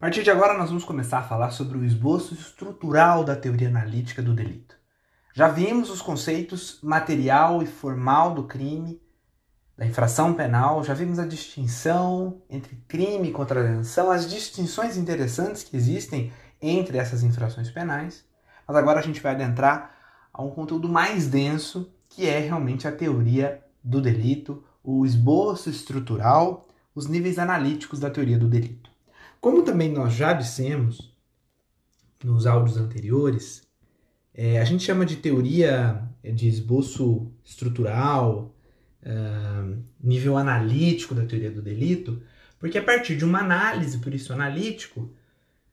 A partir de agora, nós vamos começar a falar sobre o esboço estrutural da teoria analítica do delito. Já vimos os conceitos material e formal do crime, da infração penal, já vimos a distinção entre crime e contravenção, as distinções interessantes que existem entre essas infrações penais, mas agora a gente vai adentrar a um conteúdo mais denso, que é realmente a teoria do delito, o esboço estrutural, os níveis analíticos da teoria do delito. Como também nós já dissemos nos áudios anteriores, é, a gente chama de teoria de esboço estrutural, uh, nível analítico da teoria do delito, porque a partir de uma análise, por isso analítico,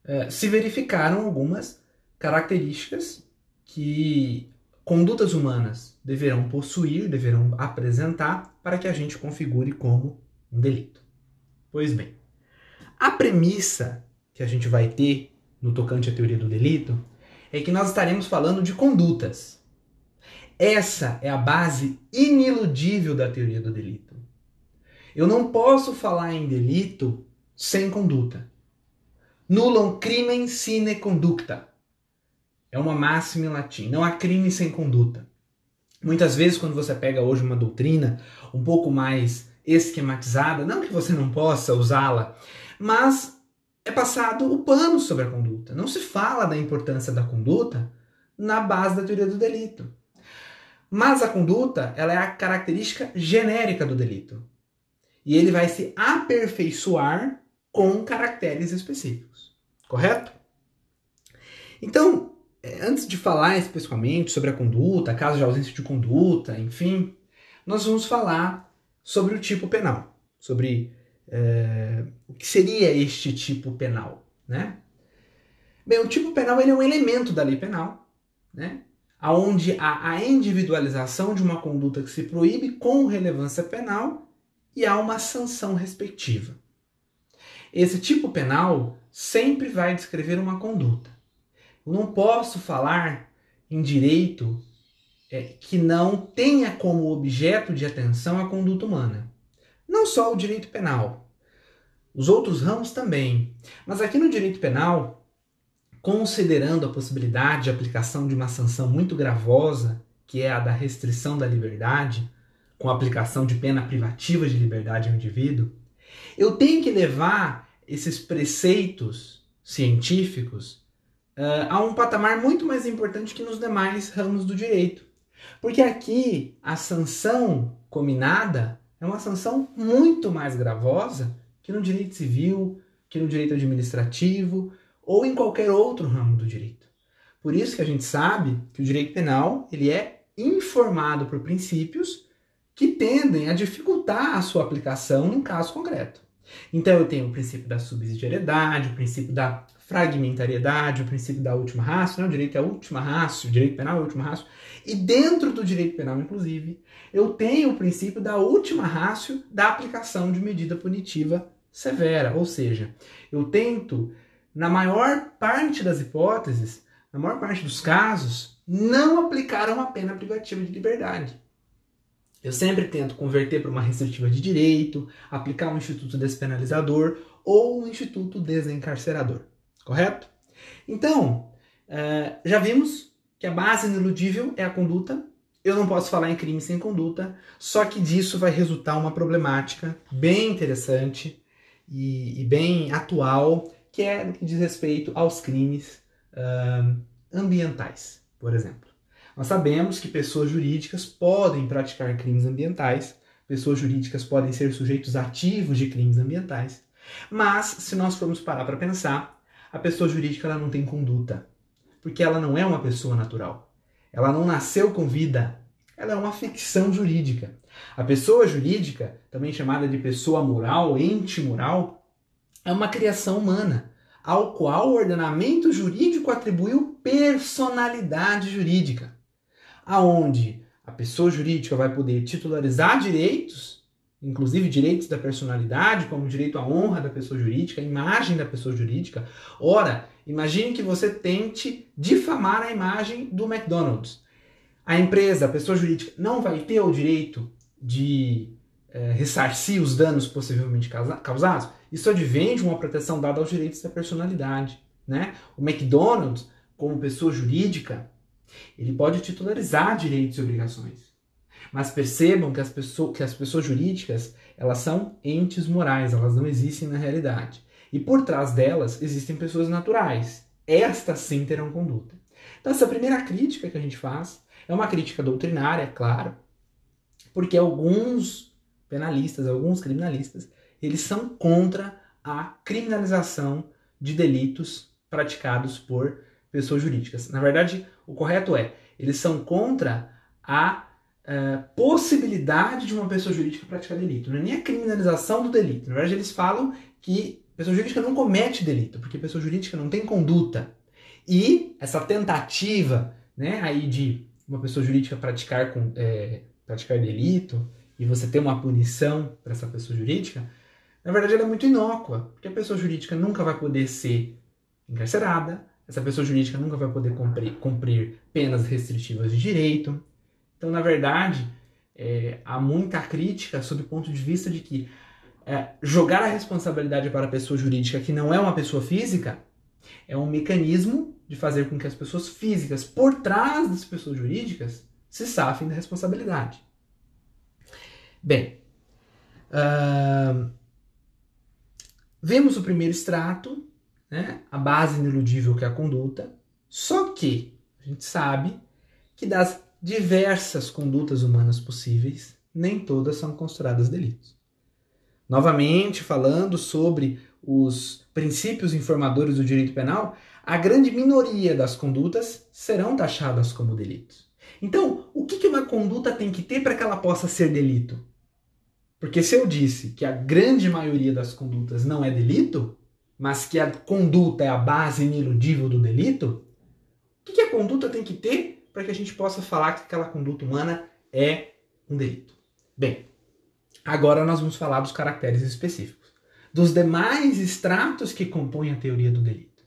uh, se verificaram algumas características que condutas humanas deverão possuir, deverão apresentar para que a gente configure como um delito. Pois bem, a premissa que a gente vai ter no tocante à teoria do delito é que nós estaremos falando de condutas. Essa é a base iniludível da teoria do delito. Eu não posso falar em delito sem conduta. Nullum crimen sine conducta. É uma máxima em latim. Não há crime sem conduta. Muitas vezes, quando você pega hoje uma doutrina um pouco mais esquematizada, não que você não possa usá-la, mas é passado o pano sobre a conduta. Não se fala da importância da conduta na base da teoria do delito. Mas a conduta ela é a característica genérica do delito. E ele vai se aperfeiçoar com caracteres específicos. Correto? Então, é, antes de falar especificamente sobre a conduta, caso de ausência de conduta, enfim, nós vamos falar sobre o tipo penal, sobre é, o que seria este tipo penal, né? Bem, o tipo penal ele é um elemento da lei penal, né? Onde há a individualização de uma conduta que se proíbe com relevância penal e há uma sanção respectiva. Esse tipo penal sempre vai descrever uma conduta. Eu não posso falar em direito é, que não tenha como objeto de atenção a conduta humana. Não só o direito penal, os outros ramos também. Mas aqui no direito penal, considerando a possibilidade de aplicação de uma sanção muito gravosa, que é a da restrição da liberdade, com aplicação de pena privativa de liberdade ao indivíduo, eu tenho que levar esses preceitos científicos uh, a um patamar muito mais importante que nos demais ramos do direito. Porque aqui a sanção combinada é uma sanção muito mais gravosa que no direito civil, que no direito administrativo ou em qualquer outro ramo do direito. Por isso que a gente sabe que o direito penal ele é informado por princípios que tendem a dificultar a sua aplicação num caso concreto. Então eu tenho o princípio da subsidiariedade, o princípio da fragmentariedade, o princípio da última raça, né? o direito é a última raça, o direito penal é a última raça. E dentro do direito penal, inclusive, eu tenho o princípio da última raça da aplicação de medida punitiva severa. Ou seja, eu tento, na maior parte das hipóteses, na maior parte dos casos, não aplicar uma pena privativa de liberdade. Eu sempre tento converter para uma restritiva de direito, aplicar um instituto despenalizador ou um instituto desencarcerador. Correto? Então, uh, já vimos que a base ineludível é a conduta. Eu não posso falar em crime sem conduta, só que disso vai resultar uma problemática bem interessante e, e bem atual, que é no que diz respeito aos crimes uh, ambientais, por exemplo. Nós sabemos que pessoas jurídicas podem praticar crimes ambientais, pessoas jurídicas podem ser sujeitos ativos de crimes ambientais, mas se nós formos parar para pensar, a pessoa jurídica ela não tem conduta, porque ela não é uma pessoa natural. Ela não nasceu com vida, ela é uma ficção jurídica. A pessoa jurídica, também chamada de pessoa moral, ente moral, é uma criação humana, ao qual o ordenamento jurídico atribuiu personalidade jurídica aonde a pessoa jurídica vai poder titularizar direitos, inclusive direitos da personalidade, como direito à honra da pessoa jurídica, imagem da pessoa jurídica. Ora, imagine que você tente difamar a imagem do McDonald's. A empresa, a pessoa jurídica, não vai ter o direito de é, ressarcir os danos possivelmente causados, isso advém de uma proteção dada aos direitos da personalidade. Né? O McDonald's, como pessoa jurídica, ele pode titularizar direitos e obrigações. Mas percebam que as, pessoas, que as pessoas jurídicas elas são entes morais, elas não existem na realidade. E por trás delas existem pessoas naturais. Estas sim terão conduta. Então, essa primeira crítica que a gente faz é uma crítica doutrinária, é claro, porque alguns penalistas, alguns criminalistas, eles são contra a criminalização de delitos praticados por pessoas jurídicas. Na verdade, o correto é, eles são contra a uh, possibilidade de uma pessoa jurídica praticar delito. Não é nem a criminalização do delito. Na verdade, eles falam que pessoa jurídica não comete delito, porque pessoa jurídica não tem conduta. E essa tentativa né, aí de uma pessoa jurídica praticar, com, é, praticar delito e você ter uma punição para essa pessoa jurídica, na verdade ela é muito inócua, porque a pessoa jurídica nunca vai poder ser encarcerada, essa pessoa jurídica nunca vai poder cumprir, cumprir penas restritivas de direito. Então, na verdade, é, há muita crítica sob o ponto de vista de que é, jogar a responsabilidade para a pessoa jurídica que não é uma pessoa física é um mecanismo de fazer com que as pessoas físicas por trás das pessoas jurídicas se safem da responsabilidade. Bem, uh, vemos o primeiro extrato, né, a base ineludível que é a conduta, só que a gente sabe que das diversas condutas humanas possíveis, nem todas são consideradas delitos. Novamente, falando sobre os princípios informadores do direito penal, a grande minoria das condutas serão taxadas como delitos. Então, o que uma conduta tem que ter para que ela possa ser delito? Porque se eu disse que a grande maioria das condutas não é delito, mas que a conduta é a base ineludível do delito, o que a conduta tem que ter para que a gente possa falar que aquela conduta humana é um delito? Bem, agora nós vamos falar dos caracteres específicos, dos demais estratos que compõem a teoria do delito.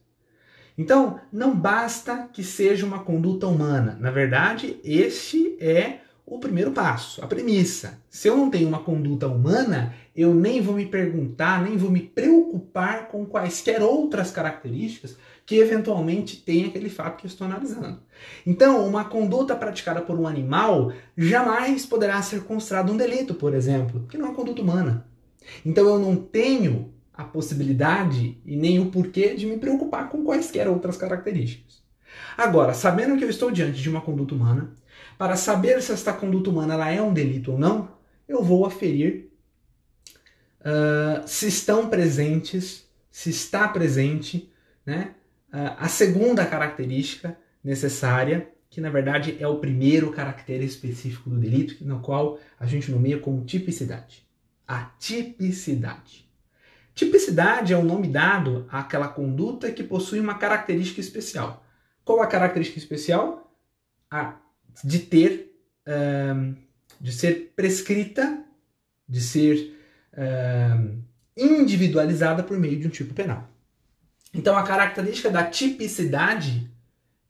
Então, não basta que seja uma conduta humana. Na verdade, este é o primeiro passo, a premissa. Se eu não tenho uma conduta humana, eu nem vou me perguntar, nem vou me preocupar com quaisquer outras características que eventualmente tem aquele fato que eu estou analisando. Então, uma conduta praticada por um animal jamais poderá ser considerada um delito, por exemplo, porque não é uma conduta humana. Então, eu não tenho a possibilidade e nem o porquê de me preocupar com quaisquer outras características. Agora, sabendo que eu estou diante de uma conduta humana, para saber se esta conduta humana ela é um delito ou não, eu vou aferir uh, se estão presentes, se está presente, né, uh, a segunda característica necessária, que na verdade é o primeiro caractere específico do delito, no qual a gente nomeia como tipicidade. A tipicidade. Tipicidade é o nome dado àquela conduta que possui uma característica especial. Qual a característica especial? A de ter, um, de ser prescrita, de ser um, individualizada por meio de um tipo penal. Então, a característica da tipicidade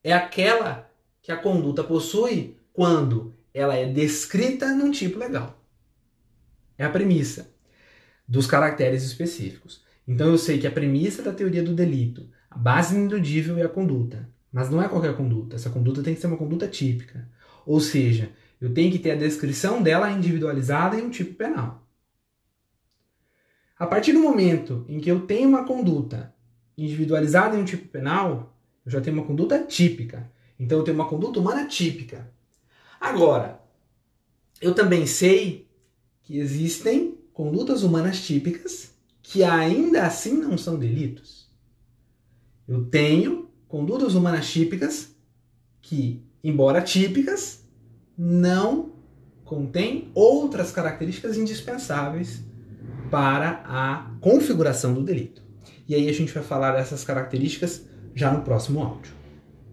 é aquela que a conduta possui quando ela é descrita num tipo legal. É a premissa dos caracteres específicos. Então, eu sei que a premissa da teoria do delito, a base ineludível é a conduta. Mas não é qualquer conduta. Essa conduta tem que ser uma conduta típica. Ou seja, eu tenho que ter a descrição dela individualizada em um tipo penal. A partir do momento em que eu tenho uma conduta individualizada em um tipo penal, eu já tenho uma conduta típica. Então eu tenho uma conduta humana típica. Agora, eu também sei que existem condutas humanas típicas que ainda assim não são delitos. Eu tenho condutas humanas típicas que, embora típicas, não contêm outras características indispensáveis para a configuração do delito. E aí a gente vai falar dessas características já no próximo áudio.